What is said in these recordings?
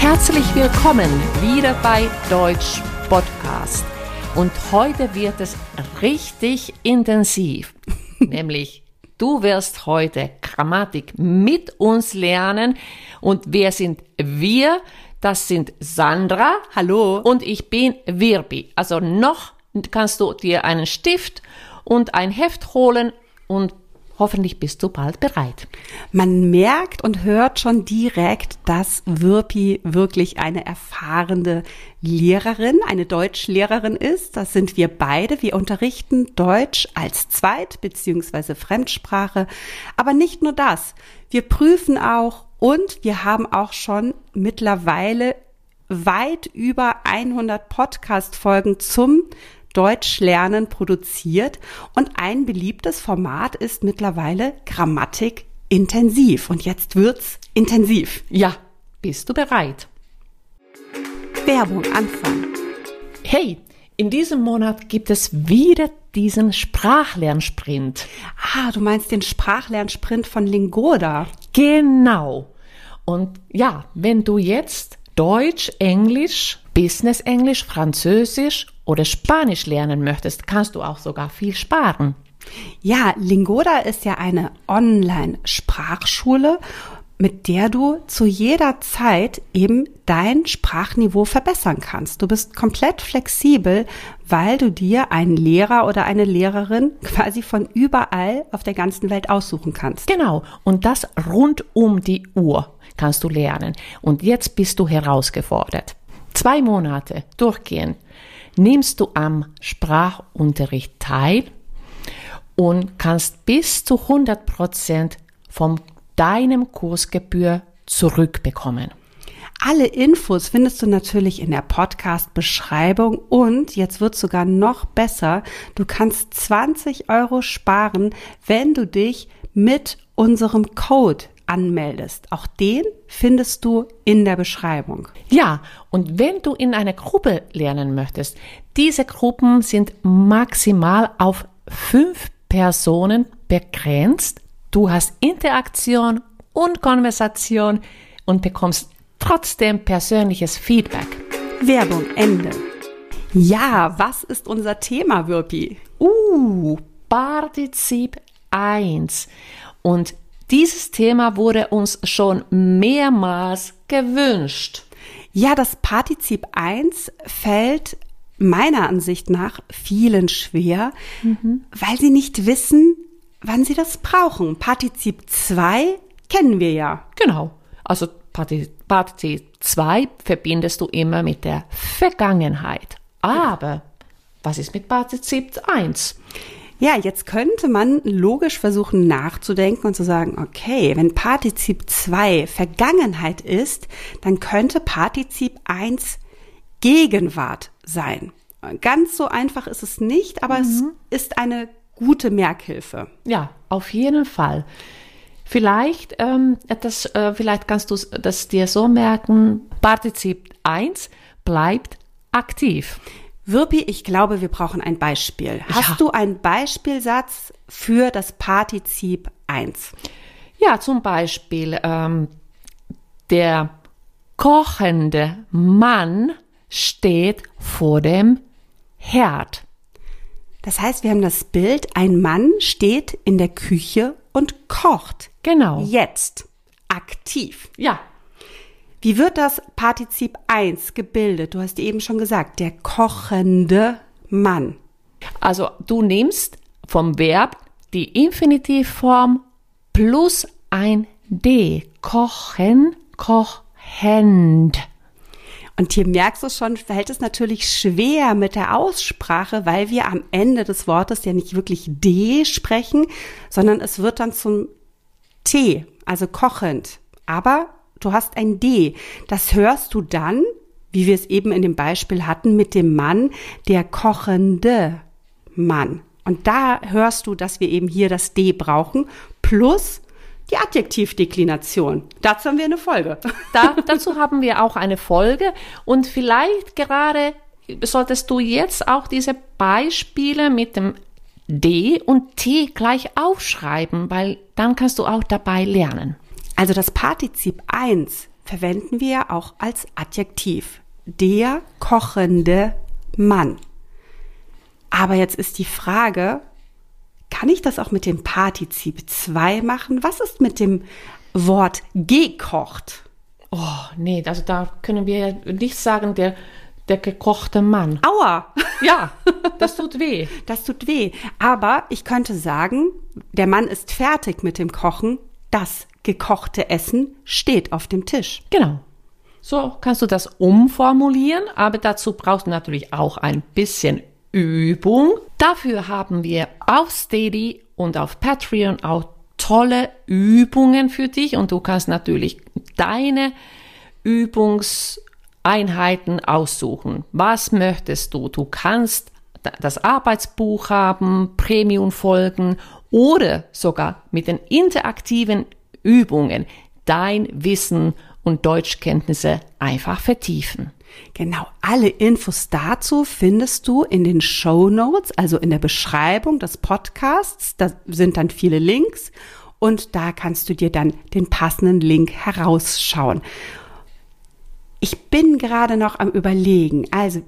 Herzlich willkommen wieder bei Deutsch Podcast. Und heute wird es richtig intensiv. Nämlich, du wirst heute Grammatik mit uns lernen. Und wer sind wir? Das sind Sandra. Hallo. Und ich bin Wirbi. Also noch kannst du dir einen Stift und ein Heft holen und Hoffentlich bist du bald bereit. Man merkt und hört schon direkt, dass Wirpi wirklich eine erfahrene Lehrerin, eine Deutschlehrerin ist. Das sind wir beide. Wir unterrichten Deutsch als Zweit- bzw. Fremdsprache. Aber nicht nur das. Wir prüfen auch und wir haben auch schon mittlerweile weit über 100 Podcast-Folgen zum Deutsch lernen produziert und ein beliebtes Format ist mittlerweile Grammatik intensiv. Und jetzt wird's intensiv. Ja, bist du bereit? Werbung Anfang. Hey, in diesem Monat gibt es wieder diesen Sprachlernsprint. Ah, du meinst den Sprachlernsprint von Lingoda. Genau. Und ja, wenn du jetzt Deutsch, Englisch, Business Englisch, Französisch oder Spanisch lernen möchtest, kannst du auch sogar viel sparen. Ja, Lingoda ist ja eine Online-Sprachschule, mit der du zu jeder Zeit eben dein Sprachniveau verbessern kannst. Du bist komplett flexibel, weil du dir einen Lehrer oder eine Lehrerin quasi von überall auf der ganzen Welt aussuchen kannst. Genau. Und das rund um die Uhr kannst du lernen. Und jetzt bist du herausgefordert. Zwei Monate durchgehen nimmst du am Sprachunterricht teil und kannst bis zu 100 Prozent von deinem Kursgebühr zurückbekommen. Alle Infos findest du natürlich in der Podcast-Beschreibung und jetzt wird sogar noch besser. Du kannst 20 Euro sparen, wenn du dich mit unserem Code anmeldest. Auch den findest du in der Beschreibung. Ja, und wenn du in einer Gruppe lernen möchtest, diese Gruppen sind maximal auf fünf Personen begrenzt. Du hast Interaktion und Konversation und bekommst trotzdem persönliches Feedback. Werbung Ende. Ja, was ist unser Thema, Wirpi? Uh, Partizip 1. Und dieses Thema wurde uns schon mehrmals gewünscht. Ja, das Partizip 1 fällt meiner Ansicht nach vielen schwer, mhm. weil sie nicht wissen, wann sie das brauchen. Partizip 2 kennen wir ja. Genau. Also Partizip 2 verbindest du immer mit der Vergangenheit. Aber was ist mit Partizip 1? Ja, jetzt könnte man logisch versuchen nachzudenken und zu sagen, okay, wenn Partizip 2 Vergangenheit ist, dann könnte Partizip 1 Gegenwart sein. Ganz so einfach ist es nicht, aber mhm. es ist eine gute Merkhilfe. Ja, auf jeden Fall. Vielleicht, ähm, das, äh, vielleicht kannst du das dir so merken, Partizip 1 bleibt aktiv. Wirpi, ich glaube, wir brauchen ein Beispiel. Hast ja. du einen Beispielsatz für das Partizip 1? Ja, zum Beispiel ähm, der kochende Mann steht vor dem Herd. Das heißt, wir haben das Bild, ein Mann steht in der Küche und kocht. Genau. Jetzt. Aktiv. Ja. Wie wird das Partizip 1 gebildet? Du hast eben schon gesagt, der kochende Mann. Also du nimmst vom Verb die Infinitivform plus ein D. Kochen, kochend. Und hier merkst du schon, fällt es natürlich schwer mit der Aussprache, weil wir am Ende des Wortes ja nicht wirklich D sprechen, sondern es wird dann zum T, also kochend. Aber du hast ein D. Das hörst du dann, wie wir es eben in dem Beispiel hatten, mit dem Mann, der kochende Mann. Und da hörst du, dass wir eben hier das D brauchen, plus die Adjektivdeklination. Dazu haben wir eine Folge. Da, dazu haben wir auch eine Folge. Und vielleicht gerade solltest du jetzt auch diese Beispiele mit dem D und T gleich aufschreiben, weil dann kannst du auch dabei lernen. Also das Partizip 1 verwenden wir auch als Adjektiv. Der kochende Mann. Aber jetzt ist die Frage, kann ich das auch mit dem Partizip 2 machen? Was ist mit dem Wort gekocht? Oh, nee, also da können wir nicht sagen, der, der gekochte Mann. Aua! Ja, das tut weh. Das tut weh. Aber ich könnte sagen, der Mann ist fertig mit dem Kochen. Das gekochte Essen steht auf dem Tisch. Genau. So kannst du das umformulieren, aber dazu brauchst du natürlich auch ein bisschen Übung. Dafür haben wir auf Steady und auf Patreon auch tolle Übungen für dich und du kannst natürlich deine Übungseinheiten aussuchen. Was möchtest du? Du kannst das Arbeitsbuch haben, Premium-Folgen oder sogar mit den interaktiven Übungen dein Wissen und Deutschkenntnisse einfach vertiefen. Genau, alle Infos dazu findest du in den Show Notes, also in der Beschreibung des Podcasts. Da sind dann viele Links und da kannst du dir dann den passenden Link herausschauen. Ich bin gerade noch am Überlegen. Also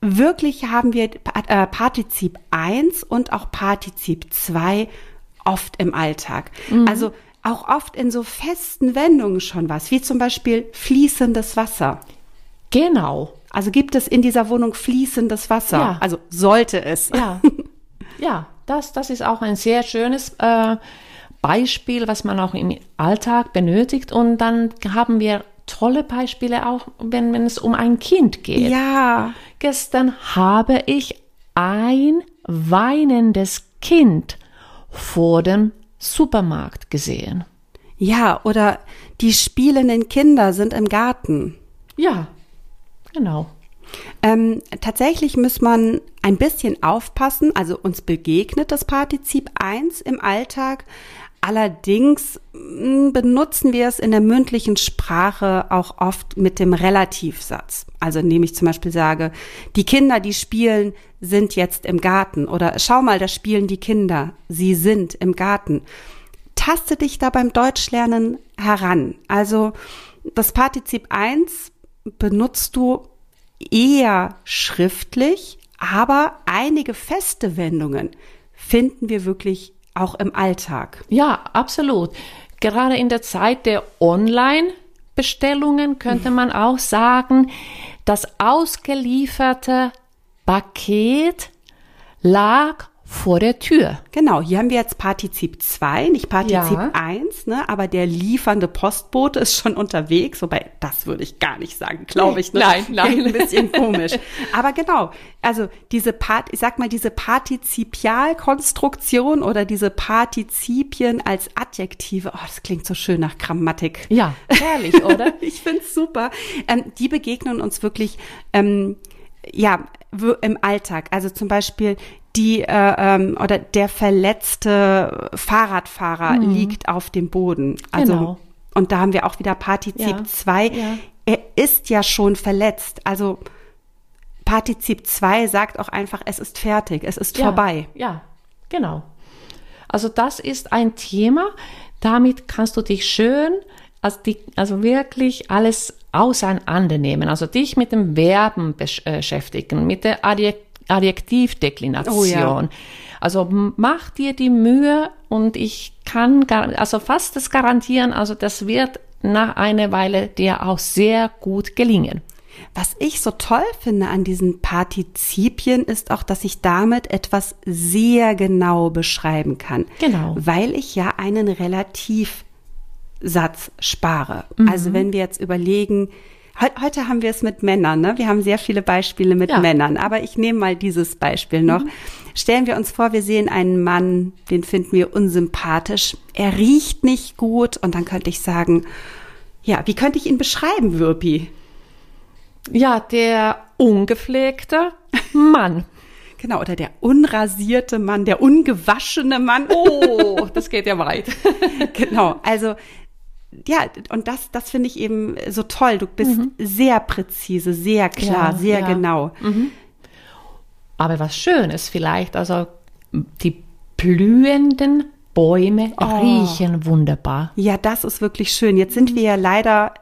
wirklich haben wir äh, Partizip 1 und auch Partizip 2 oft im Alltag. Mhm. Also auch oft in so festen Wendungen schon was, wie zum Beispiel fließendes Wasser. Genau. Also gibt es in dieser Wohnung fließendes Wasser? Ja. Also sollte es. Ja, ja das, das ist auch ein sehr schönes äh, Beispiel, was man auch im Alltag benötigt. Und dann haben wir tolle Beispiele auch, wenn, wenn es um ein Kind geht. Ja. Gestern habe ich ein weinendes Kind vor dem Supermarkt gesehen. Ja, oder die spielenden Kinder sind im Garten. Ja, genau. Ähm, tatsächlich muss man ein bisschen aufpassen. Also uns begegnet das Partizip 1 im Alltag. Allerdings benutzen wir es in der mündlichen Sprache auch oft mit dem Relativsatz. Also indem ich zum Beispiel sage, die Kinder, die spielen, sind jetzt im Garten. Oder schau mal, da spielen die Kinder. Sie sind im Garten. Taste dich da beim Deutschlernen heran. Also das Partizip 1 benutzt du eher schriftlich, aber einige feste Wendungen finden wir wirklich auch im Alltag. Ja, absolut. Gerade in der Zeit der Online-Bestellungen könnte man auch sagen, das ausgelieferte Paket lag vor der Tür. Genau, hier haben wir jetzt Partizip 2, nicht Partizip ja. 1, ne, aber der liefernde Postbote ist schon unterwegs, wobei das würde ich gar nicht sagen, glaube ich. Ne? Nein, nein. Ein bisschen komisch. Aber genau, also diese Part, ich sag mal, diese Partizipialkonstruktion oder diese Partizipien als Adjektive, oh, das klingt so schön nach Grammatik. Ja, herrlich, oder? ich find's super. Ähm, die begegnen uns wirklich, ähm, ja, im Alltag. Also zum Beispiel die äh, ähm, oder der verletzte Fahrradfahrer mhm. liegt auf dem Boden. Also genau. und da haben wir auch wieder Partizip 2. Ja. Ja. Er ist ja schon verletzt. Also Partizip 2 sagt auch einfach, es ist fertig, es ist ja. vorbei. Ja, genau. Also das ist ein Thema, damit kannst du dich schön, also, die, also wirklich alles auseinandernehmen. Also dich mit dem Verben beschäftigen, mit der Adjektiv Adjektivdeklination. Oh ja. Also mach dir die Mühe und ich kann also fast das garantieren, also das wird nach einer Weile dir auch sehr gut gelingen. Was ich so toll finde an diesen Partizipien ist auch, dass ich damit etwas sehr genau beschreiben kann. Genau. Weil ich ja einen Relativsatz spare. Mhm. Also wenn wir jetzt überlegen, Heute haben wir es mit Männern, ne? Wir haben sehr viele Beispiele mit ja. Männern, aber ich nehme mal dieses Beispiel noch. Mhm. Stellen wir uns vor, wir sehen einen Mann, den finden wir unsympathisch. Er riecht nicht gut und dann könnte ich sagen, ja, wie könnte ich ihn beschreiben, Würpi? Ja, der ungepflegte Mann. Genau, oder der unrasierte Mann, der ungewaschene Mann. Oh, das geht ja weit. genau, also ja, und das, das finde ich eben so toll. Du bist mhm. sehr präzise, sehr klar, ja, sehr ja. genau. Mhm. Aber was schön ist vielleicht, also die blühenden Bäume Oh. riechen wunderbar. Ja, das ist wirklich schön. Jetzt sind wir ja leider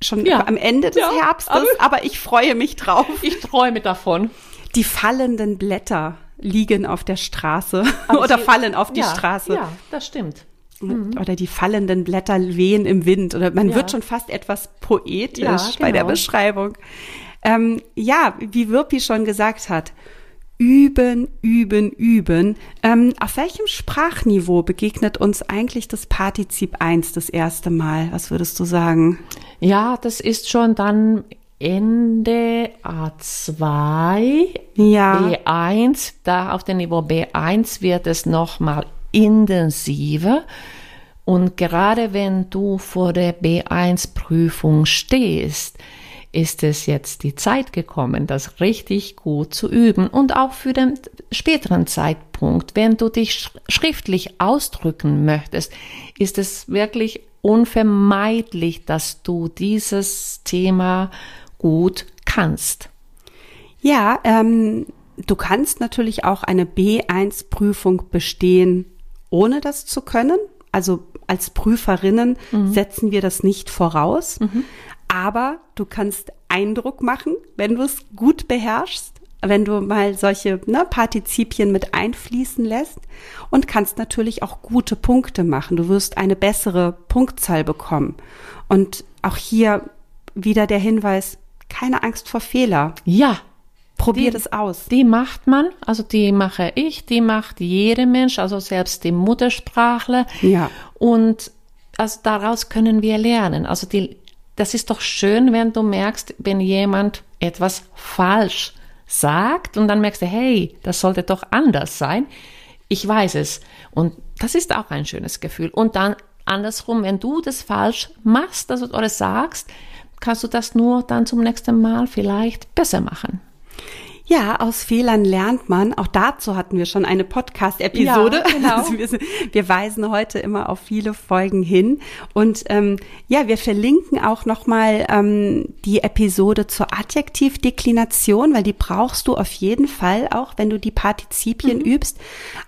schon Ja. am Ende des Herbstes, aber- aber ich freue mich drauf. Ich träume davon. Die fallenden Blätter liegen auf der Straße Aber oder sie- fallen auf die Straße. Ja, das stimmt. Oder die fallenden Blätter wehen im Wind. Oder man Ja. wird schon fast etwas poetisch Ja, bei der genau. Beschreibung. Ähm, ja, wie Wirpi schon gesagt hat, üben, üben, üben. Ähm, auf welchem Sprachniveau begegnet uns eigentlich das Partizip 1 das erste Mal? Was würdest du sagen? Ja, das ist schon dann Ende A2, Ja. B1. Da auf dem Niveau B1 wird es nochmal intensiver. Und gerade wenn du vor der B1-Prüfung stehst, ist es jetzt die Zeit gekommen, das richtig gut zu üben und auch für den späteren Zeitpunkt, wenn du dich sch- schriftlich ausdrücken möchtest, ist es wirklich unvermeidlich, dass du dieses Thema gut kannst. Ja, ähm, du kannst natürlich auch eine B1-Prüfung bestehen, ohne das zu können. Also als Prüferinnen setzen wir das nicht voraus. Aber du kannst Eindruck machen, wenn du es gut beherrschst, wenn du mal solche ne, Partizipien mit einfließen lässt und kannst natürlich auch gute Punkte machen. Du wirst eine bessere Punktzahl bekommen. Und auch hier wieder der Hinweis, keine Angst vor Fehler. Ja, Probier Die- das aus. Die macht man, also die mache ich, die macht jeder Mensch, also selbst die Muttersprachler. Ja. Und also daraus können wir lernen. Also die, das ist doch schön, wenn du merkst, wenn jemand etwas falsch sagt und dann merkst du, hey, das sollte doch anders sein. Ich weiß es. Und das ist auch ein schönes Gefühl. Und dann andersrum, wenn du das falsch machst also, oder sagst, kannst du das nur dann zum nächsten Mal vielleicht besser machen. Ja, aus Fehlern lernt man. Auch dazu hatten wir schon eine Podcast-Episode. Ja, genau. Also wir, wir weisen heute immer auf viele Folgen hin. Und ähm, ja, wir verlinken auch nochmal ähm, die Episode zur Adjektivdeklination, weil die brauchst du auf jeden Fall auch, wenn du die Partizipien übst.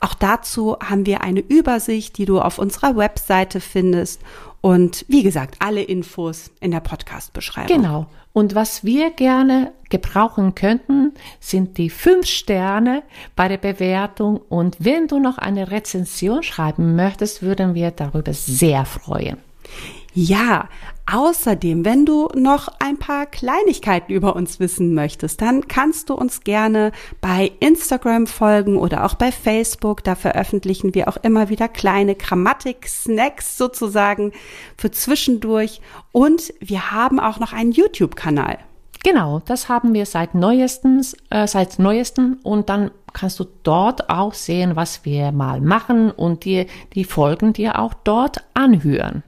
Auch dazu haben wir eine Übersicht, die du auf unserer Webseite findest. Und wie gesagt, alle Infos in der Podcast-Beschreibung. Genau. Und was wir gerne gebrauchen könnten, sind die fünf Sterne bei der Bewertung. Und wenn du noch eine Rezension schreiben möchtest, würden wir darüber sehr freuen. Ja, außerdem, wenn du noch ein paar Kleinigkeiten über uns wissen möchtest, dann kannst du uns gerne bei Instagram folgen oder auch bei Facebook. Da veröffentlichen wir auch immer wieder kleine Grammatik-Snacks sozusagen für zwischendurch. Und wir haben auch noch einen YouTube-Kanal. Genau, das haben wir seit neuestens, äh, seit neuesten und dann kannst du dort auch sehen, was wir mal machen und dir die Folgen dir auch dort anhören.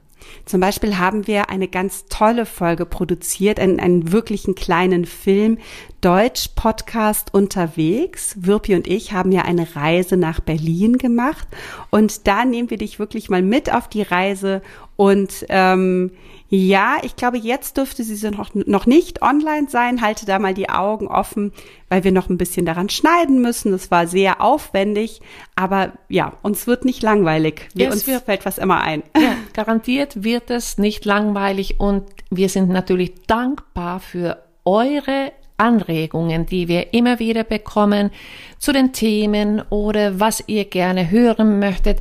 Zum Beispiel haben wir eine ganz tolle Folge produziert, einen, einen wirklichen kleinen Film, Deutsch-Podcast unterwegs. Wirpi und ich haben ja eine Reise nach Berlin gemacht und da nehmen wir dich wirklich mal mit auf die Reise und ähm, ja, ich glaube, jetzt dürfte sie noch, noch nicht online sein. Halte da mal die Augen offen, weil wir noch ein bisschen daran schneiden müssen. Das war sehr aufwendig, aber ja, uns wird nicht langweilig. Wir, Es uns wird- fällt was immer ein. Ja, garantiert wird es nicht langweilig und wir sind natürlich dankbar für eure Anregungen, die wir immer wieder bekommen zu den Themen oder was ihr gerne hören möchtet.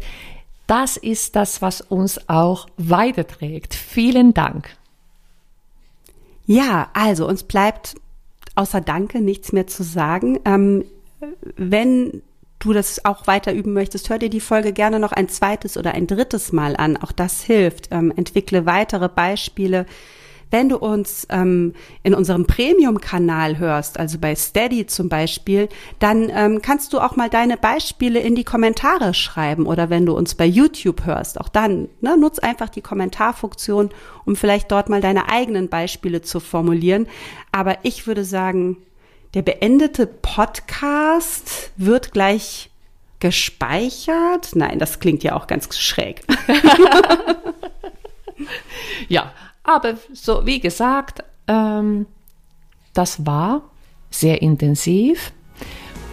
Das ist das, was uns auch weiterträgt. Vielen Dank. Ja, also uns bleibt außer Danke nichts mehr zu sagen. Ähm, wenn du das auch weiter üben möchtest, hör dir die Folge gerne noch ein zweites oder ein drittes Mal an. Auch das hilft. Ähm, entwickle weitere Beispiele. Wenn du uns ähm, in unserem Premium-Kanal hörst, also bei Steady zum Beispiel, dann ähm, kannst du auch mal deine Beispiele in die Kommentare schreiben. Oder wenn du uns bei YouTube hörst, auch dann ne, nutz einfach die Kommentarfunktion, um vielleicht dort mal deine eigenen Beispiele zu formulieren. Aber ich würde sagen, der beendete Podcast wird gleich gespeichert. Nein, das klingt ja auch ganz schräg. Ja, aber so, wie gesagt, ähm, das war sehr intensiv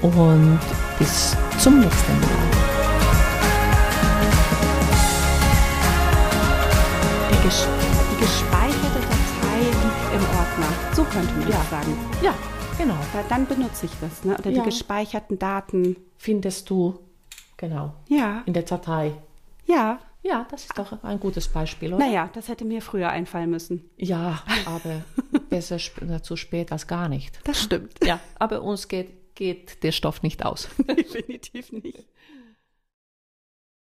und bis zum nächsten Mal. Die, ges die gespeicherte Datei liegt im Ordner. So könnte man ja. sagen. Ja, genau. Weil dann benutze ich das. Ne? Oder ja. die gespeicherten Daten. Findest du, genau. Ja. In der Datei. Ja. Ja, das ist doch ein gutes Beispiel, oder? Naja, das hätte mir früher einfallen müssen. Ja, aber besser sp zu spät als gar nicht. Das stimmt. Ja, aber uns geht, geht der Stoff nicht aus. Definitiv nicht.